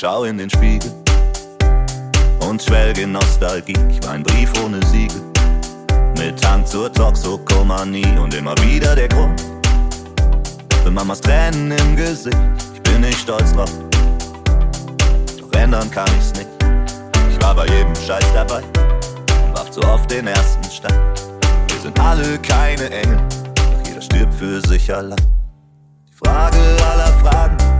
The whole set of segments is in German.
schau in den Spiegel und schwelge Nostalgie. Ich war ein Brief ohne Siegel, mit Hang zur Toxokomanie und immer wieder der Grund für Mamas Tränen im Gesicht. Ich bin nicht stolz drauf, doch ändern kann ich's nicht. Ich war bei jedem Scheiß dabei und warf so oft den ersten Stein. Wir sind alle keine Engel, doch jeder stirbt für sich allein. Die Frage aller Fragen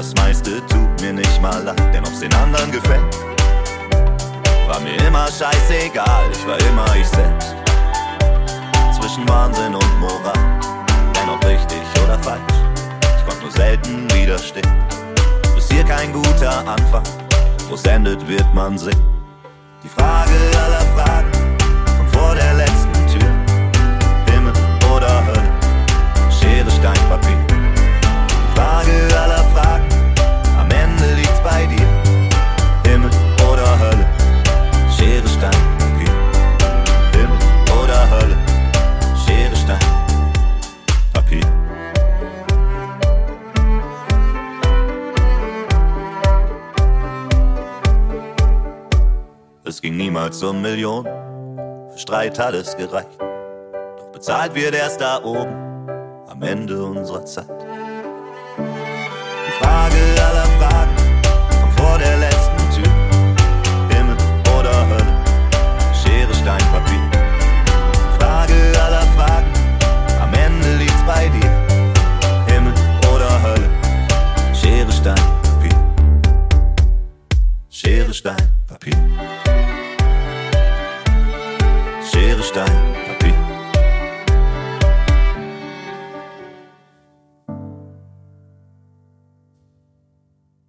Das meiste tut mir nicht mal leid, denn ob's den anderen gefällt, war mir immer scheißegal, ich war immer ich selbst. Zwischen Wahnsinn und Moral, denn ob richtig oder falsch, ich konnte nur selten widerstehen. Ist hier kein guter Anfang, wo's endet, wird man sehen. Die Frage es ging niemals um Millionen. Für Streit hat es gereicht. Doch bezahlt wird erst da oben, am Ende unserer Zeit. Die Frage aller Fragen kommt vor der letzten Tür. Himmel oder Hölle, Schere, Stein, Papier. Die Frage aller Fragen, am Ende liegt's bei dir. Himmel oder Hölle, Schere, Stein, Papier. Schere, Stein. Done.